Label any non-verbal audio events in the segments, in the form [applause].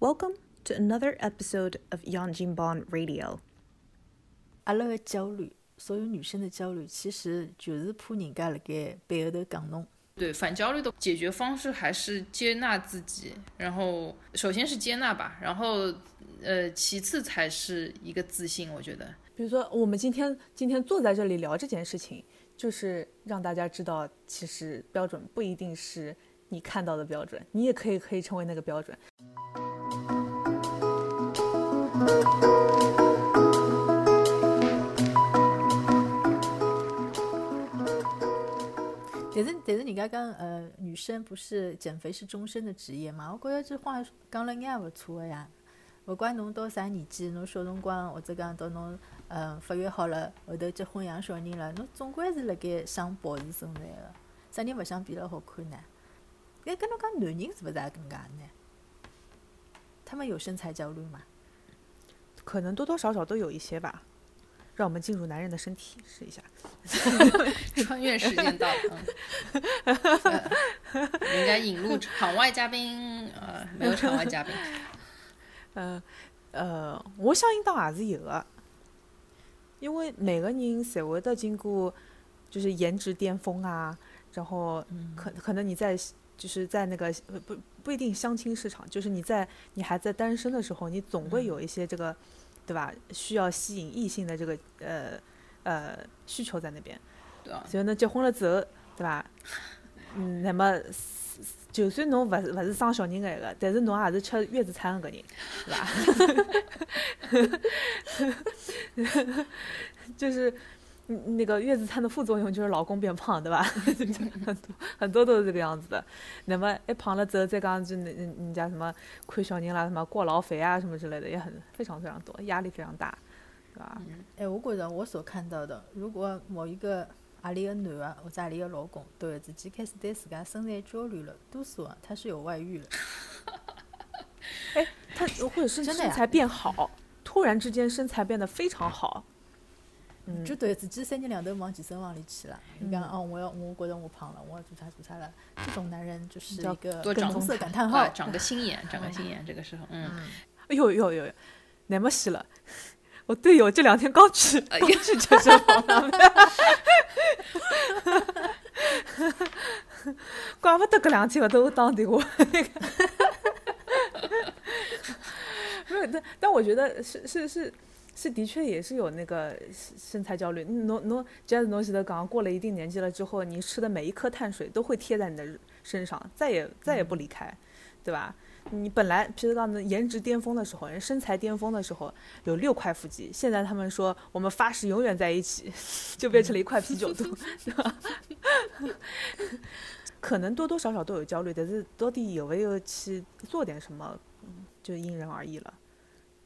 Welcome to another episode of Yang Jin Ban Radio. 阿拉个焦虑，所有女生的焦虑，其实就是怕人家辣盖背后头讲侬。对反焦虑的解决方式还是接纳自己，然后首先是接纳吧，然后呃，其次才是一个自信。我觉得，比如说我们今天今天坐在这里聊这件事情，就是让大家知道，其实标准不一定是你看到的标准，你也可以可以成为那个标准。但是但是人家讲，呃，女生不是减肥是终身的职业嘛？我觉着这话讲了也勿错个呀。勿管侬到啥年纪，侬小辰光或者讲到侬呃发育好了，后头结婚养小人了，侬总归是辣盖想保持身材个。啥人勿想变得好看呢？哎，跟侬讲男人是勿是也搿能介呢？他们有身材焦虑吗？可能多多少少都有一些吧。让我们进入男人的身体试一下。[laughs] 穿越时间到了，人家引入场外嘉宾，呃，没有场外嘉宾。[laughs] 呃呃，我相信倒也是有的，因为每个人侪会得经过，就是颜值巅峰啊，然后可可能你在就是在那个不不一定相亲市场，就是你在你还在单身的时候，你总会有一些这个。对吧？需要吸引异性的这个呃呃需求在那边，对啊。所以呢，结婚了之后，对吧？嗯，那么就算侬勿是勿是生小人个一个，但是侬也是吃月子餐个人，对吧？[laughs] 就是。那个月子餐的副作用就是老公变胖，对吧？[laughs] 很多很多都是这个样子的。那么一胖了之后，再讲就那人家什么看小人啦，什么过劳肥啊，什么之类的，也很非常非常多，压力非常大，对吧？哎，我觉着我所看到的，如果某一个阿里个男的或者阿里个老公突然之间开始对自家身材焦虑了，多数啊他是有外遇了。[laughs] 哎，他或者是身材变好，突然之间身材变得非常好。就对自己三天两头往健身房里去了。你讲哦，我要，我觉得我胖了，我要做啥做啥了。这种男人就是一个多红色感叹号，长个心眼，[laughs] 长个心眼。这个时候，嗯，哎呦呦呦，那么细了。我队友这两天刚去，刚去健身房了。怪不得搿两天我都打电话。[laughs] 没有，但但我觉得是是是。是的确也是有那个身材焦虑。侬侬，只要是侬记得刚过了一定年纪了之后，你吃的每一颗碳水都会贴在你的身上，再也再也不离开，对吧？你本来譬如讲那颜值巅峰的时候，人身材巅峰的时候有六块腹肌，现在他们说我们发誓永远在一起，[laughs] 就变成了一块啤酒肚，[laughs] 对吧？[laughs] 可能多多少少都有焦虑，但是到底有没有去做点什么，就因人而异了，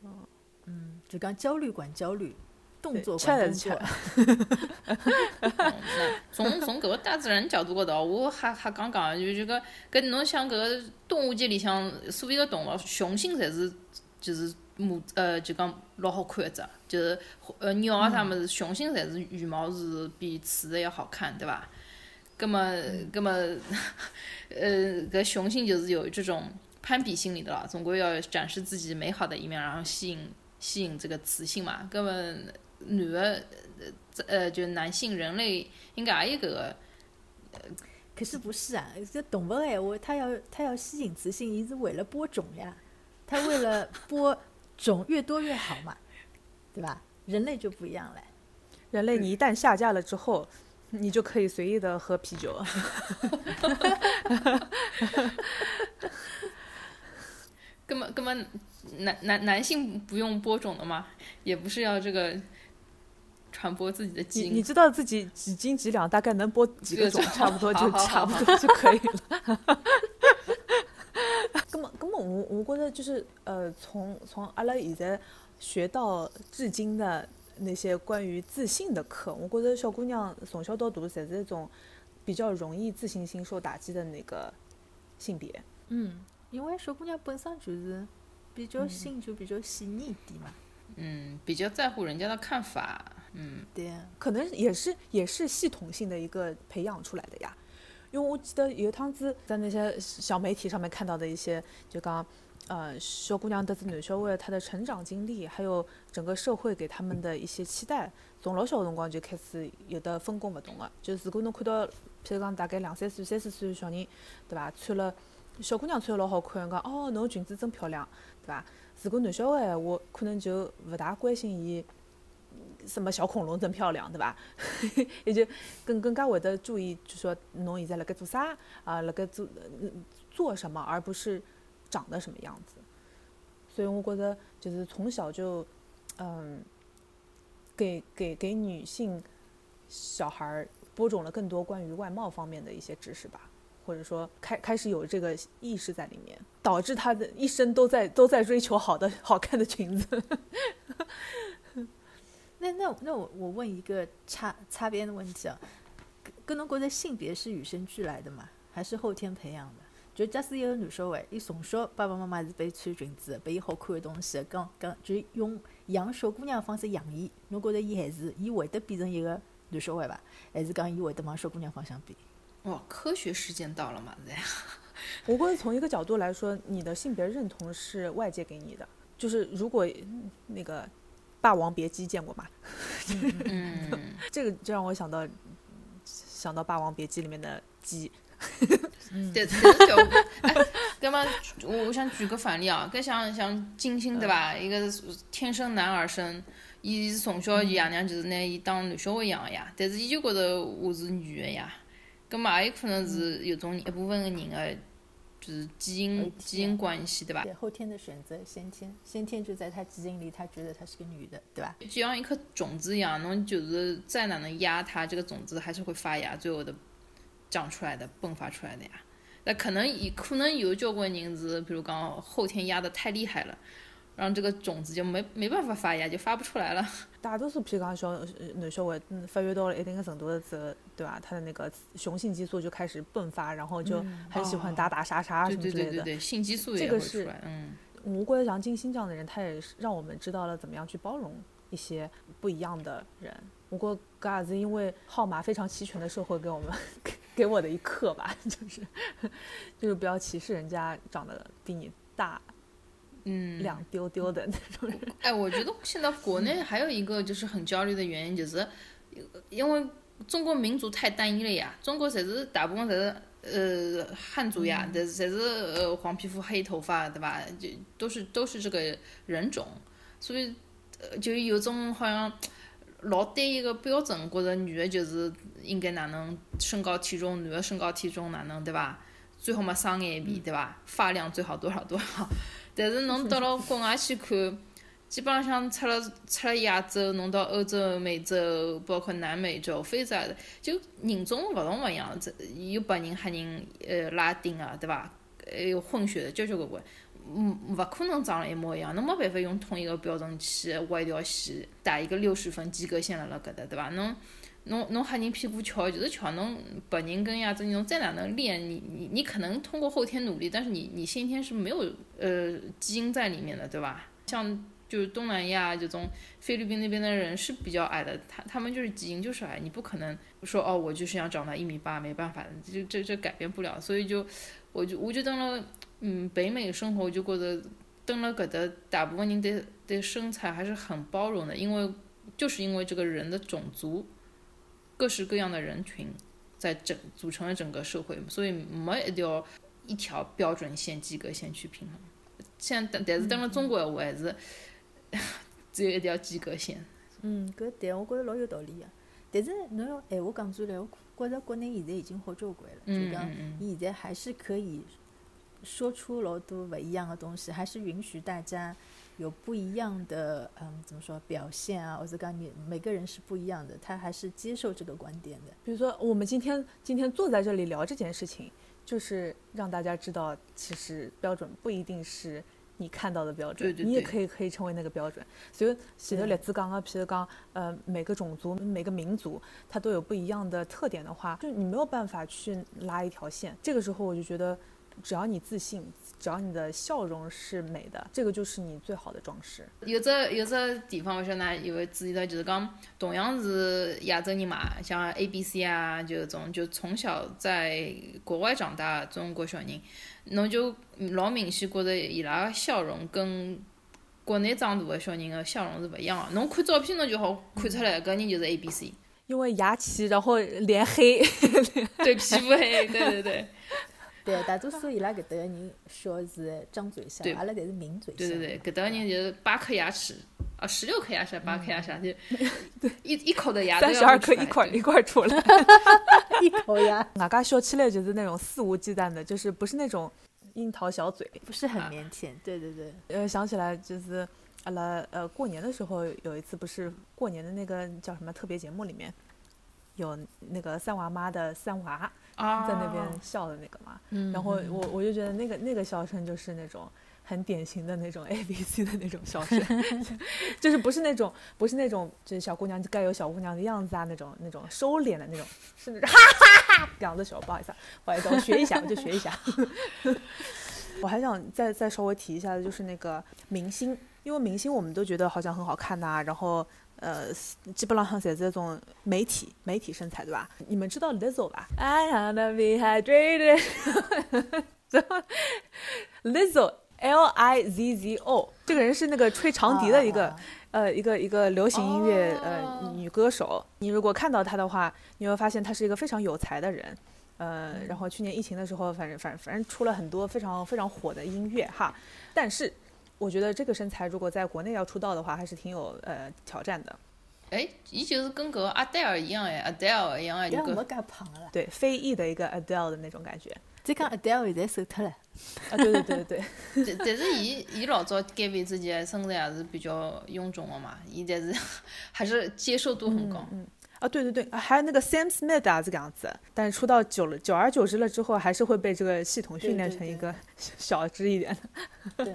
嗯。嗯，就讲焦虑管焦虑，动作管动作。[laughs] 从从搿个大自然角度高头，我还还讲讲，就就个跟侬想搿个动物界里向所有的动物，雄性才是就是母呃就讲老好看一只，就是呃鸟啊啥物事，雄性才是羽毛是比雌的要好看，对伐？葛么葛么呃搿雄性就是有这种攀比心理的啦，总归要展示自己美好的一面，然后吸引。吸引这个雌性嘛，根本女的，呃，就男性人类应该也有个，呃，可是不是啊？这动物哎，我它要它要吸引雌性，一是为了播种呀，[laughs] 它为了播种越多越好嘛，对吧？人类就不一样了，人类你一旦下架了之后，你就可以随意的喝啤酒。根 [laughs] 本根本。男男男性不用播种的吗？也不是要这个传播自己的基因。你知道自己几斤几两，大概能播几个种，差不多就差不多就可以了。根 [laughs] 本根本，我我觉得就是呃，从从阿拉现在学到至今的那些关于自信的课，我觉得小姑娘从小到大，侪是一种比较容易自信心受打击的那个性别。嗯，因为小姑娘本身就是。比较心就比较细腻一点嘛，嗯，比较在乎人家的看法，嗯，对，可能也是也是系统性的一个培养出来的呀。因为我记得有一趟子在那些小媒体上面看到的一些，就讲呃小姑娘得知男小孩他的成长经历，还有整个社会给他们的一些期待，从老小个辰光就开始有的分工勿同个。就如果侬看到，譬如讲大概两三岁、三四岁的小人，对伐？穿了小姑娘穿了老好看，讲哦，侬裙子真漂亮，对伐？如果男小孩闲话，可能就勿大关心伊什么小恐龙真漂亮，对伐？[laughs] 也就更更加会得注意，就说侬现在辣盖做啥啊？辣盖做做什么，而不是长得什么样子。所以我觉得，就是从小就，嗯，给给给女性小孩儿播种了更多关于外貌方面的一些知识吧。或者说开开始有这个意识在里面，导致他的一生都在都在追求好的好看的裙子。[laughs] 那那那我我问一个擦擦边的问题啊，跟侬觉得性别是与生俱来的吗？还是后天培养的？就假使一个男小孩，伊从小爸爸妈妈是被穿裙子，被伊好看的东西，刚刚就用养小姑娘的方式养伊，侬觉得伊还是伊会得变成一个男小孩伐？还是讲伊会得往小姑娘方向变？哇，科学时间到了嘛？这样，我觉得从一个角度来说，你的性别认同是外界给你的。就是如果那个《霸王别姬》见过吗？[laughs] 嗯，[laughs] 这个就让我想到想到《霸王别姬》里面的姬。[laughs] 对，但是叫哎，那么我我想举个反例啊，跟像像金星对吧？一个天生男儿身，伊是从小爷娘就是拿伊当男小孩养的呀，但是伊就觉得我是女的呀。咁嘛，也有可能是有种一部分的人的，就是基因基因关系，对吧？对，后天的选择，先天先天就在他基因里，他觉得她是个女的，对吧？就像一颗种子一样，侬就是再哪能压它，这个种子还是会发芽，最后的长出来的，迸发出来的呀。那可能也可能有交关人是，比如讲后天压的太厉害了。让这个种子就没没办法发芽，就发不出来了。[laughs] 大多数，譬如讲小男小孩，发育到了一定的程度的时候，对吧？他的那个雄性激素就开始迸发，然后就很喜欢打打杀杀什么之类的。对对对对性激素也会出来。嗯，我觉得像金星这样的人，他也是让我们知道了怎么样去包容一些不一样的人。不过，格也是因为号码非常齐全的社会给我们 [laughs] 给我的一课吧，[laughs] 就是就是不要歧视人家长得比你大。嗯，两丢丢的那种人。哎，我觉得现在国内还有一个就是很焦虑的原因，就是因为中国民族太单一了呀。中国才是大部分侪是呃汉族呀，但是侪是呃黄皮肤黑头发，对吧？就都是都是这个人种，所以呃就有种好像老单一个标准，觉着女的就是应该哪能身高体重，女的身高体重哪能，对吧？最好嘛双眼皮，对吧？发量最好多少多少。但是侬到了国外去看，基本上像出了出了亚洲，侬到欧洲、美洲，包括南美洲、非洲，就人种勿同勿一样，这有白人、黑人，呃，拉丁啊，对伐？还有混血的，交交关关，嗯，勿可能长得一模一样，侬没办法用同一个标准去画一条线，打一个六十分及格线辣辣搿搭，对伐？侬侬侬喊人屁股翘就是翘，侬白人跟亚洲人侬再哪能练，你你你可能通过后天努力，但是你你先天是没有呃基因在里面的，对吧？像就是东南亚这种菲律宾那边的人是比较矮的，他他们就是基因就是矮，你不可能说哦我就是想长到一米八，没办法，这这这改变不了，所以就我就我就等了嗯北美生活，我就觉得等了搿搭大部分人对对身材还是很包容的，因为就是因为这个人的种族。各式各样的人群在整组成了整个社会，所以没一条一条标准线、及格线去平衡。现但但是等了中国话还是 [laughs] 只有一条及格线。嗯，搿点我觉着老有道理个。但是侬要闲话讲出来，我觉着国内现在已经好交关了，就讲伊现在还是可以说出老多勿一样的东西，还是允许大家。有不一样的，嗯，怎么说表现啊？或者刚你每个人是不一样的，他还是接受这个观点的。比如说，我们今天今天坐在这里聊这件事情，就是让大家知道，其实标准不一定是你看到的标准，你也可以可以成为那个标准。所以写的例子刚刚，譬如讲，呃，每个种族、每个民族，它都有不一样的特点的话，就你没有办法去拉一条线。这个时候，我就觉得。只要你自信，只要你的笑容是美的，这个就是你最好的装饰。有只有只地方，我晓得㑚有没注意到，就是讲同样是亚洲人嘛，像 A B C 啊，就种就从小在国外长大中国小人，侬就老明显觉着伊拉个笑容跟国内长大的小人个笑容是勿一样个。侬看照片，侬就好看出来，搿人就是 A B C。因为牙齐，然后脸黑，[laughs] 对皮肤黑，对对对。对，大多数伊拉搿搭个人笑是张嘴笑，阿拉侪是抿嘴笑。对对对，搿搭个人就是八颗牙齿，啊，十六颗牙齿，八颗牙齿，就对一一口的牙三十二颗一块一块出来，[laughs] 一口牙。[laughs] 外加笑起来就是那种肆无忌惮的，就是不是那种樱桃小嘴，不是很腼腆。对对对。呃，想起来就是阿拉呃过年的时候有一次，不是过年的那个叫什么特别节目里面，有那个三娃妈的三娃。在那边笑的那个嘛，然后我我就觉得那个那个笑声就是那种很典型的那种 [laughs] A B C 的那种笑声，[laughs] 就是不是那种不是那种就是小姑娘该有小姑娘的样子啊那种那种收敛的那种，是那种哈哈哈这样的时候，不好意思，啊不好意思，我学一下，[laughs] 我就学一下。我还想再再稍微提一下的就是那个明星，因为明星我们都觉得好像很好看呐，然后。呃，基本上像侪是这种媒体媒体身材，对吧？你们知道 Lizzo 吧？I wanna be hydrated。[laughs] Lizzo，L I Z Z O，这个人是那个吹长笛的一个呃一个一个流行音乐呃女歌手。你如果看到她的话，你会发现她是一个非常有才的人。呃，然后去年疫情的时候，反正反正反正出了很多非常非常火的音乐哈，但是。我觉得这个身材如果在国内要出道的话，还是挺有呃挑战的。哎，伊就是跟个阿黛尔一样哎，阿黛尔一样哎，一个没介胖了。对，非裔的一个 Adele 的那种感觉。再讲 Adele 现在瘦脱了。啊，对对对对对。[laughs] 但但是伊伊老早减肥之前身材还是比较臃肿的嘛，现在是 [laughs] 还是接受度很高。嗯。啊，对对对，还有那个 Sam Smith 啊，这个样子。但是出道久了，久而久之了之后，还是会被这个系统训练成一个 [laughs] 小只一点的。对。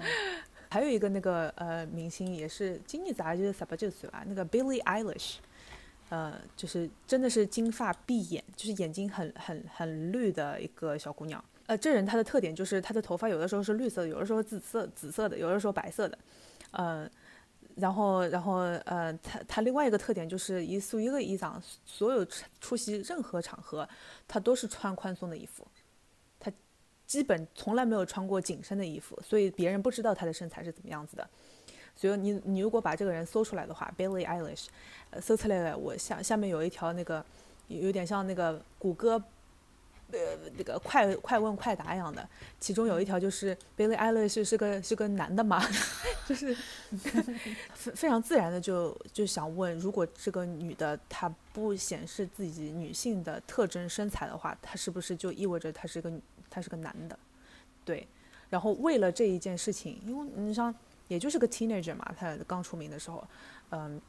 还有一个那个呃明星也是今年咋就是十八九岁吧，那个 Billie Eilish，呃，就是真的是金发碧眼，就是眼睛很很很绿的一个小姑娘。呃，这人她的特点就是她的头发有的时候是绿色的，有的时候紫色紫色的，有的时候白色的。呃，然后然后呃，她她另外一个特点就是一素一个衣裳，所有出席任何场合，她都是穿宽松的衣服。基本从来没有穿过紧身的衣服，所以别人不知道她的身材是怎么样子的。所以你你如果把这个人搜出来的话，Billie Eilish，呃，搜出来了，我下下面有一条那个有点像那个谷歌，呃，那个快快问快答一样的，其中有一条就是 Billie Eilish 是个是个男的嘛，[laughs] 就是 [laughs] 非非常自然的就就想问，如果这个女的她不显示自己女性的特征身材的话，她是不是就意味着她是个？他是个男的，对，然后为了这一件事情，因为你像也就是个 teenager 嘛，他刚出名的时候，嗯，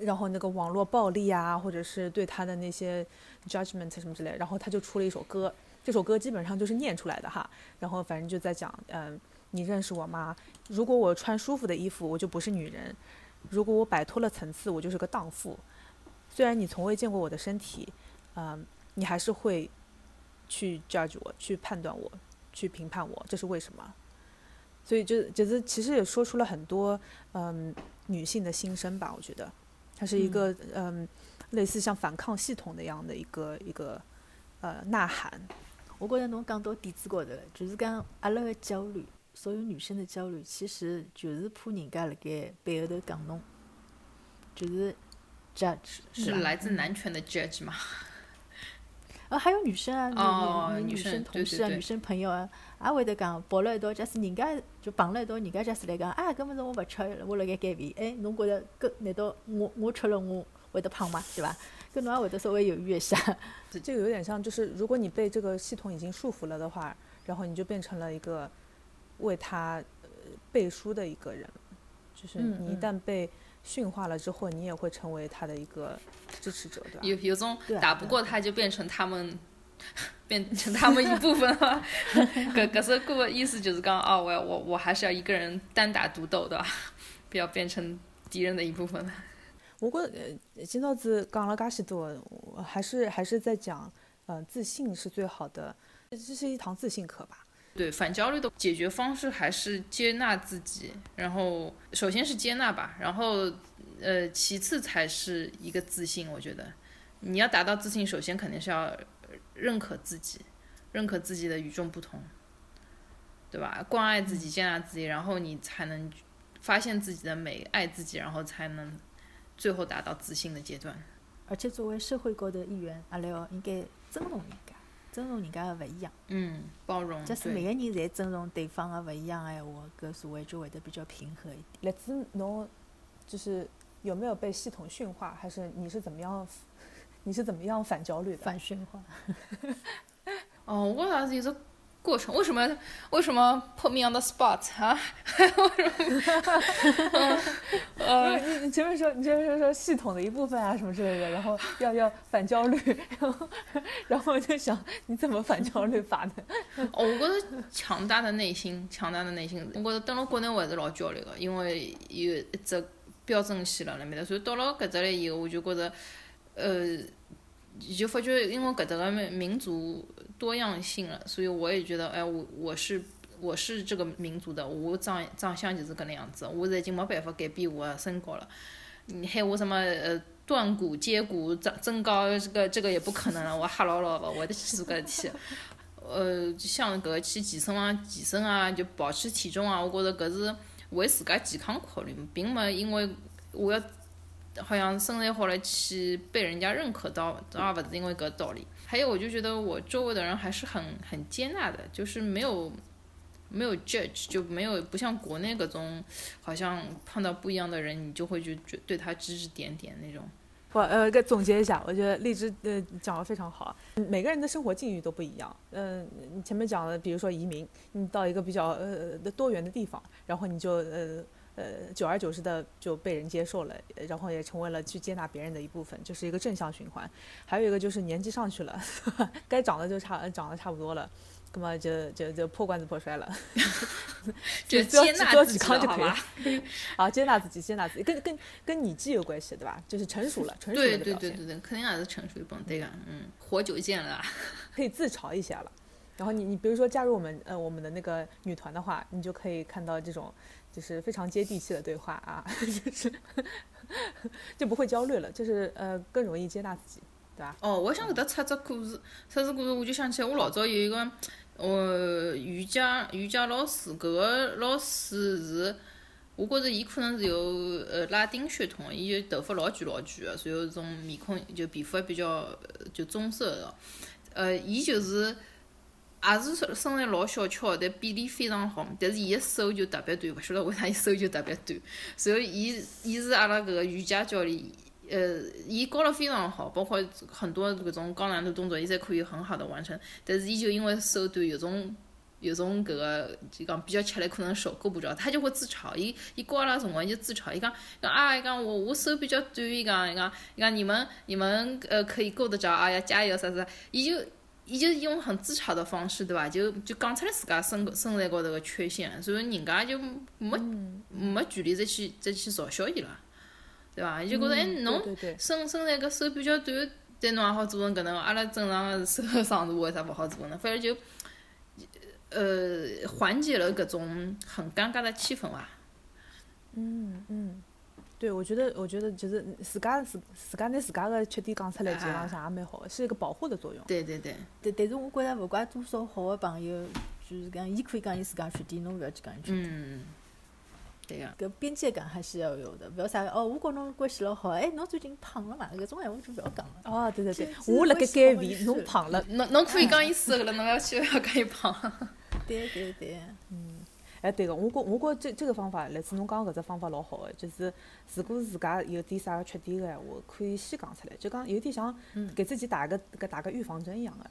然后那个网络暴力啊，或者是对他的那些 judgment 什么之类，然后他就出了一首歌，这首歌基本上就是念出来的哈，然后反正就在讲，嗯，你认识我吗？如果我穿舒服的衣服，我就不是女人；如果我摆脱了层次，我就是个荡妇。虽然你从未见过我的身体，嗯，你还是会。去 judge 我，去判断我，去评判我，这是为什么？所以就就是其实也说出了很多嗯女性的心声吧。我觉得它是一个嗯类似像反抗系统那样的一个一个呃呐喊。我觉着侬讲到点子高头了，就是讲阿拉的焦虑，所有女生的焦虑，其实就是怕人家辣盖背后头讲侬，就是 judge 是来自男权的 judge 吗？啊，还有女生啊，女女生同事啊，女生朋友啊，也会得讲跑了一道，假使人家就碰了一道，人家假使来讲，啊，搿么是我勿吃，我辣盖减肥，哎，侬觉着搿难道我我吃了我会得胖吗？对伐？搿侬也会得稍微犹豫一下。这个有点像，就是如果你被这个系统已经束缚了的话，然后你就变成了一个为他背书的一个人，就是你一旦被。驯化了之后，你也会成为他的一个支持者，对吧？有有种打不过他就变成他们，[laughs] 变成他们一部分了。[laughs] 可可是个意思就是讲，哦，我要我我还是要一个人单打独斗的，[laughs] 不要变成敌人的一部分了。我过呃，今朝子讲了噶许多，还是还是在讲，呃，自信是最好的，这是一堂自信课吧。对反焦虑的解决方式还是接纳自己，然后首先是接纳吧，然后呃，其次才是一个自信。我觉得你要达到自信，首先肯定是要认可自己，认可自己的与众不同，对吧？关爱自己，接纳自己，然后你才能发现自己的美，爱自己，然后才能最后达到自信的阶段。而且作为社会高头的一员，阿廖应该尊重人家，尊重人家的勿一样。嗯，包容。假使每个人侪尊重对方的勿一样的闲话，搿社会就会得比较平和一点。来自侬就是有没有被系统驯化，还是你是怎么样？你是怎么样反焦虑的？反驯化。哦，我也是一个过程。为什么？为什么 put me on the spot 啊？[laughs] 为什么？呃，你你前面说，你前面说说系统的一部分啊，什么之类的，然后要要反焦虑，然后然后我就想，你怎么反焦虑法呢？哦，我觉得强大的内心，强大的内心，我觉得等了国内我还是老焦虑的，因为有一只标准线了那面的，所以到了搿只来以后，我就觉着，呃，就发觉因为搿搭个民族多样性了，所以我也觉得，哎，我我是。我是这个民族的，我长长相就是搿能样子，我已经没办法改变我的身高了。你喊我什么呃断骨接骨增增高，这个这个也不可能了，我吓牢牢勿会得去做搿事体。[laughs] 呃，像搿去健身啊、健身啊，就保持体重啊，我觉着搿是为自家健康考虑，并没因为我要好像身材好了去被人家认可到，而勿是因为搿道理。还有，我就觉得我周围的人还是很很接纳的，就是没有。没有 judge 就没有不像国内各种，好像碰到不一样的人，你就会去对他指指点点那种。我呃，给总结一下，我觉得荔枝呃讲的非常好。每个人的生活境遇都不一样。嗯，你前面讲的，比如说移民，你到一个比较呃多元的地方，然后你就呃呃久而久之的就被人接受了，然后也成为了去接纳别人的一部分，就是一个正向循环。还有一个就是年纪上去了，[laughs] 该长的就差长得差不多了。那么就就就破罐子破摔了，[laughs] 就接纳自己好了？好，[laughs] 接纳自己，接纳自己，跟跟跟你既有关系，对吧？就是成熟了，成熟的表现。对对对对对，肯定还是成熟一帮对个，嗯，活久见了，可以自嘲一下了。然后你你比如说加入我们呃我们的那个女团的话，你就可以看到这种就是非常接地气的对话啊，[laughs] 就是就不会焦虑了，就是呃更容易接纳自己，对吧？哦，我想给他插只故事，插只故事，我就想起来我老早有一个。呃，瑜伽瑜伽老师，搿个老师是，我觉着伊可能是有呃拉丁血统，伊就头发老卷老卷个，然后种面孔就皮肤还比较就棕色的，呃，伊就是也是身材老小巧，但比例非常好，但是伊个手就特别短，勿晓得为啥伊手就特别短，然后伊伊是阿拉搿个瑜伽教练。呃，伊教了非常好，包括很多搿种高难度动作，伊侪可以很好的完成。但是伊就因为手短，有种有种搿个就讲比较吃力，可能手够不着，他就会自嘲。伊伊教阿拉辰光就自嘲，伊讲讲啊，伊讲我我手比较短，伊讲伊讲伊讲你们你们呃可以够得着，哎呀加油啥啥。伊就伊就是用很自嘲的方式，对伐？就就讲出来自家身身材高头个缺陷，所以人家就没没权利再去再去嘲笑伊了。对伐？伊就觉着哎，侬身身材搿手比较短，但侬也好做成搿能，阿拉正常个手长度为啥勿好做呢？反正就，呃，缓解了搿种很尴尬的气氛伐。嗯嗯，对，我觉得我觉得就是自家自自家拿自家个缺点讲出来，基本上也蛮好个，是一个保护的作用。对对对。但但是我觉着勿管多少好个朋友，就是讲伊可以讲伊自家缺点，侬勿要去讲伊缺点。嗯。对个，搿边界感还是要有的，勿要啥哦。我跟侬关系老好，哎，侬最近胖了嘛？搿种闲话就勿要讲了。哦，对对对，我辣盖减肥，侬胖了，侬侬可以讲伊瘦了，侬要去要讲伊胖。[laughs] 对对对，嗯，哎，对个，我觉我觉这这个方法，来自侬讲搿只方法老好个，就是如果自家有点啥个缺点个闲话，可以先讲出来，就讲有点像给自己打个搿打个预防针一样个。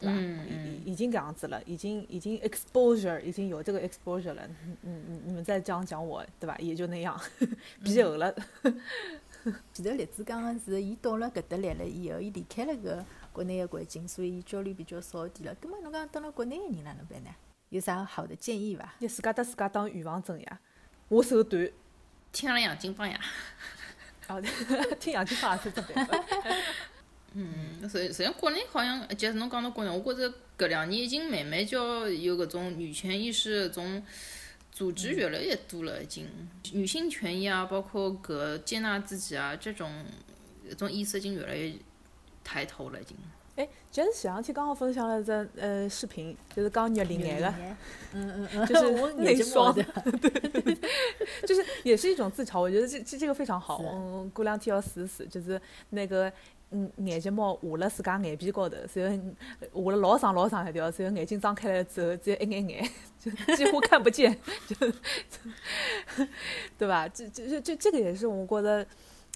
对吧？已已经搿样子了，已经已经 exposure 已经有这个 exposure 了。嗯嗯，你们再这样讲我，对吧？也就那样，[laughs] 皮厚了。[laughs] 其实栗子讲的是，伊到了搿搭来了以后，伊离开了搿国内个环境，所以伊焦虑比较少点了。葛末侬讲到了国内的人哪能办呢？有啥好的建议伐？你自家搭自家当预防针呀。我手短，听了杨金芳呀。[laughs] 哦，听杨金芳也是这边。[laughs] 嗯，实实际上国内好像，就是侬讲到国内，我觉着搿两年已经慢慢叫有搿种女权意识搿种组织越来越多了，已经女性权益啊，包括搿接纳自己啊，这种搿种意识已经越来越抬头了，已经。哎，就是前两天刚好分享了只呃视频，就是讲月龄眼的，嗯嗯嗯，[laughs] 就是 [laughs] 我内双。的，[laughs] 就是也是一种自嘲。我觉得这这这个非常好，嗯，过两天要试试，就是那个嗯眼睫毛画了自家眼皮高头，然后画了老长老长一条，然后眼睛张开来之后只有一眼眼，就几乎看不见，就对吧？这这这这这个也是我觉得。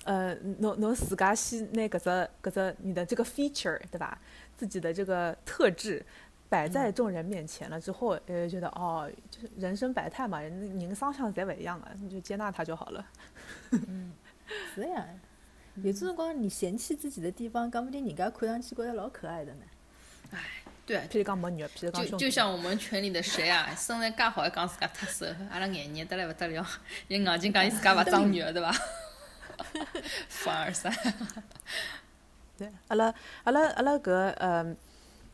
呃，侬侬自家先拿搿只搿只你的这个 feature 对吧？自己的这个特质摆在众人面前了之后，呃，觉得哦，就是人生百态嘛，人人双向侪勿一样啊，你就接纳他就好了。嗯，是呀。有这辰光你嫌弃自己的地方，讲不定人家看上去觉得老可爱的呢。唉，对，譬如讲没肉，譬如讲就就像我们群里的谁啊，身材介好还讲自家特瘦，阿拉眼热得来勿得了，[laughs] 伊硬劲讲伊自家勿长肉，对伐？[laughs] 凡尔赛，[laughs] 对，阿拉阿拉阿拉搿呃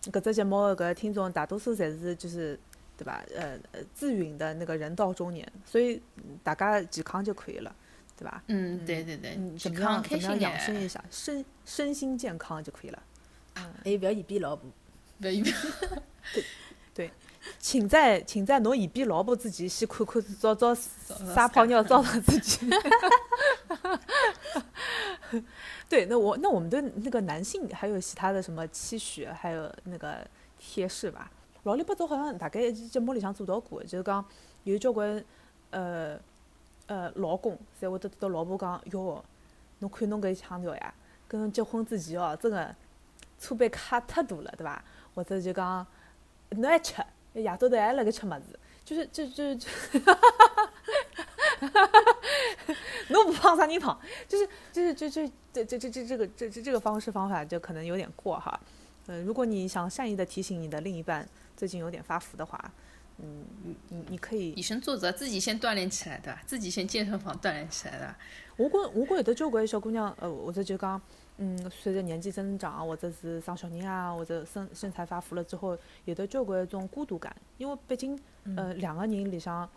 搿只节目搿听众大多数侪是就是对吧？呃呃自允的那个人到中年，所以大家健康就可以了，对吧？嗯，对对对，怎么样怎么样养生一下，身身心健康就可以了。嗯，还有覅嫌比老婆，覅嫌比。对对，请在请在侬嫌比老婆之前，先看看早早撒泡尿照照自己。[laughs] 对，那我那我们对那个男性还有其他的什么期许，还有那个贴士吧？老里八早好像大概节目里向做到过，就是讲有交关呃呃老公侪会得得老婆讲哟，侬看侬搿腔调呀，跟结婚之前哦，真个车杯卡太大了，对伐？或者就讲侬还吃，夜到头还辣盖吃么子，就是就就就。[laughs] 侬不胖啥人胖？就是就是就就这这这这这个这这这个方式方法就可能有点过哈。嗯，如果你想善意的提醒你的另一半最近有点发福的话，嗯，你你你可以以身作则，自己先锻炼起来，对吧？自己先健身房锻炼起来的。我觉我觉有的交关小姑娘，呃，或者就讲，嗯，随着年纪增长，或者是生小人啊，或者身身材发福了之后，有的交关一种孤独感，因为毕竟，呃，两个人里向。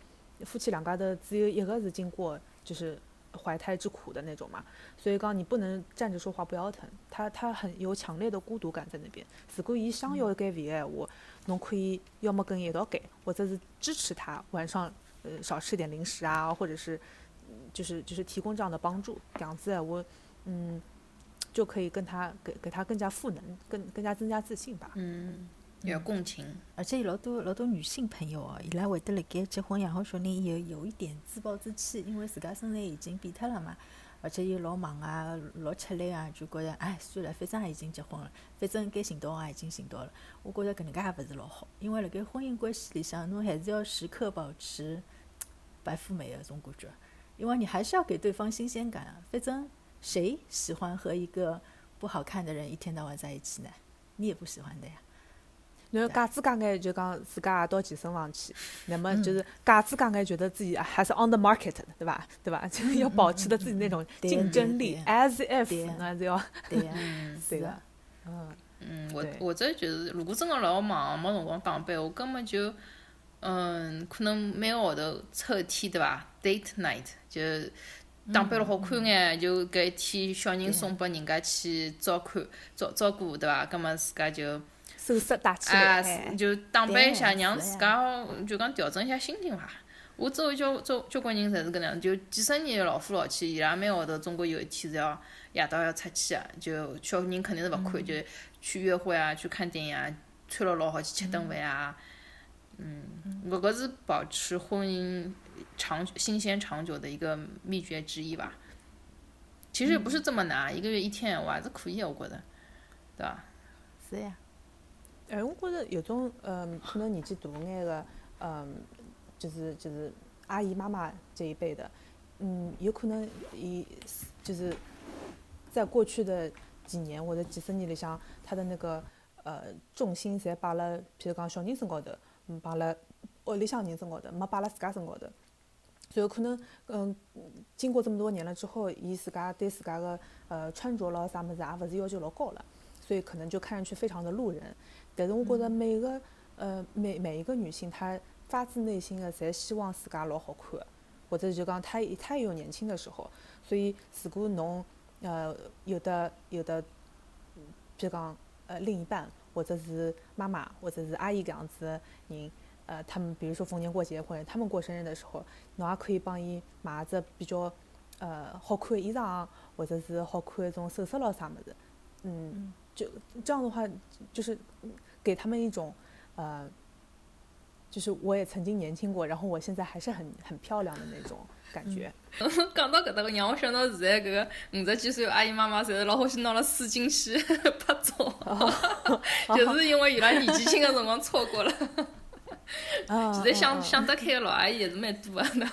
夫妻两家头只有一个是经过就是怀胎之苦的那种嘛，所以刚你不能站着说话不腰疼，他他很有强烈的孤独感在那边。如果伊想要减肥的闲话，侬可以要么跟伊一道减，或者是支持他晚上呃少吃点零食啊，或者是就是就是提供这样的帮助，这样子我嗯就可以跟他给给他更加赋能，更更加增加自信吧。嗯。要共情，而且有老多老多女性朋友哦，伊拉会得辣盖结婚养好小人以后，有一点自暴自弃，因为自家身材已经变脱了嘛，而且又老忙啊，老吃力啊，就觉着哎，算了，反正也已经结婚了，反正该寻到也已经寻到了。我觉着搿能介也勿是老好，因为辣盖婚姻关系里向，侬还是要时刻保持白富美的种感觉，因为你还是要给对方新鲜感啊。反正谁喜欢和一个不好看的人一天到晚在一起呢？你也不喜欢的呀。然后假子讲眼就讲自家也到健身房去，那么就是假子讲眼觉得自己还是 on the market 的，对吧？对吧？[laughs] 就是要保持的自己那种竞争力，as if 那 [laughs] 是要对个，嗯嗯，或或者就是，如果真的老忙没辰光打扮，我根本就嗯，可能每个号头抽一天，对伐？date night 就打扮了好看眼，就搿一天小人送拨人家去照看照照顾，对伐？葛末自家就。收拾打起来，就打扮一下，让自家就讲调整一下心情伐。我周围交交交关人侪是搿能样，就几十年老夫老妻，伊拉每号头总归有一天是要夜到要出去个，就小人肯定是勿看，就去约会啊，去看电影啊，穿了老好去吃顿饭啊。嗯，搿个是保持婚姻长新鲜长久的一个秘诀之一吧。其实也不是这么难，一个月一天我还是可以，我觉着，对伐？是呀。哎，我觉着有种，嗯，可能年纪大眼个，嗯，就是就是阿姨妈妈这一辈的，嗯，有可能伊就是在过去的几年或者几十年里向，他的那个呃重心侪摆了，譬如讲小人身高头，嗯，摆了屋里向人身高头，没摆了自家身高头。所以可能嗯，经过这么多年了之后，伊自家对自家的呃穿着咯啥么子也勿是要求老高了，所以可能就看上去非常的路人。但是我觉着每个呃每每一个女性，她发自内心的侪希望自家老好看，或者就讲她她也有年轻的时候。所以如果侬呃有的有的，比如讲呃另一半，或者是妈妈，或者是阿姨搿样子的人。呃，他们比如说逢年过节或者他们过生日的时候，侬也可以帮伊买只比较呃好看的衣裳，或者是好看一种首饰咯啥么子，嗯，就这样的话，就是给他们一种呃，就是我也曾经年轻过，然后我现在还是很很漂亮的那种感觉。[laughs] 讲到搿搭个，让我想到现在搿个五十几岁阿姨妈妈，侪是老欢喜拿了水晶去拍照，[laughs] 就是因为伊拉年纪轻的辰光错过了。现在想想得开的老阿姨也是蛮多的，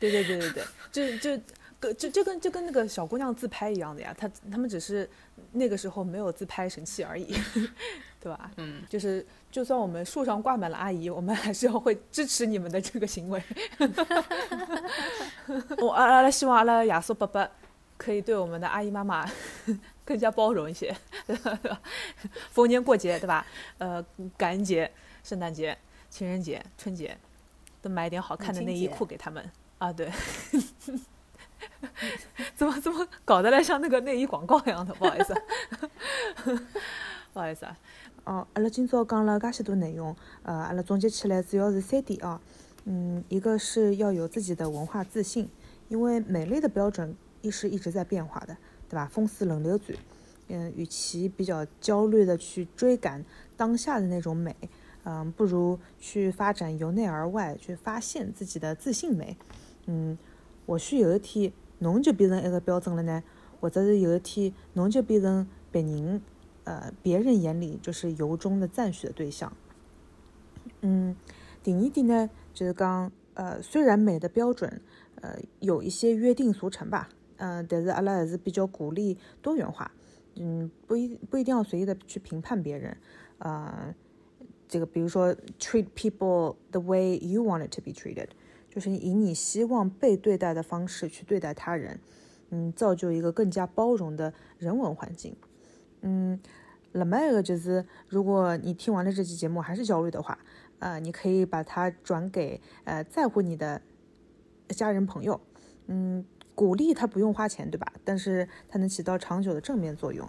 对 [laughs] 对对对对，就就跟就就跟就跟那个小姑娘自拍一样的呀，她她们只是那个时候没有自拍神器而已，[laughs] 对吧？嗯，就是就算我们树上挂满了阿姨，我们还是要会支持你们的这个行为。[laughs] 我阿阿拉希望阿拉亚苏伯伯可以对我们的阿姨妈妈 [laughs] 更加包容一些，逢年过节对吧？呃，感恩节、圣诞节。情人节、春节，都买点好看的内衣裤给他们啊！对，[laughs] 怎么怎么搞得来像那个内衣广告一样的？[laughs] 不好意思，不好意思啊。哦，阿拉今朝讲了噶许多内容，呃，阿拉总结起来主要是三点啊。嗯，一个是要有自己的文化自信，因为美丽的标准亦是一直在变化的，对吧？风似轮流转。嗯，与其比较焦虑的去追赶当下的那种美。嗯，不如去发展由内而外，去发现自己的自信美。嗯，或许有一天侬就变成一个标准了呢，或者是有一天侬就变成别人，呃，别人眼里就是由衷的赞许的对象。嗯，第二点呢，就是讲，呃，虽然美的标准，呃，有一些约定俗成吧，嗯，但是阿拉还是比较鼓励多元化。嗯，不一不一定要随意的去评判别人，啊。这个，比如说，treat people the way you want it to be treated，就是以你希望被对待的方式去对待他人，嗯，造就一个更加包容的人文环境。嗯，另外一个就是，如果你听完了这期节目还是焦虑的话，呃，你可以把它转给呃在乎你的家人朋友，嗯，鼓励他不用花钱，对吧？但是它能起到长久的正面作用。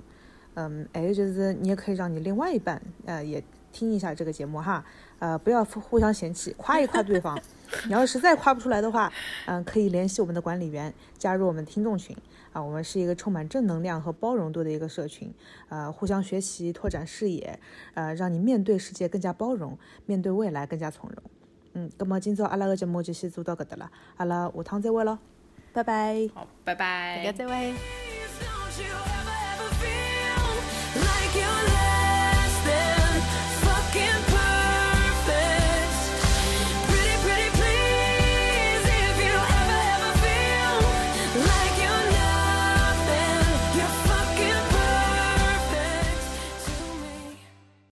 嗯，还有就是你也可以让你另外一半，呃，也。听一下这个节目哈，呃，不要互相嫌弃，夸一夸对方。[laughs] 你要实在夸不出来的话，嗯，可以联系我们的管理员，加入我们听众群啊。我们是一个充满正能量和包容度的一个社群，呃，互相学习，拓展视野，呃，让你面对世界更加包容，面对未来更加从容。嗯，那么今朝阿拉个节目就先做到搿搭了，阿拉下趟再会咯，拜拜。好，拜拜，大家再会。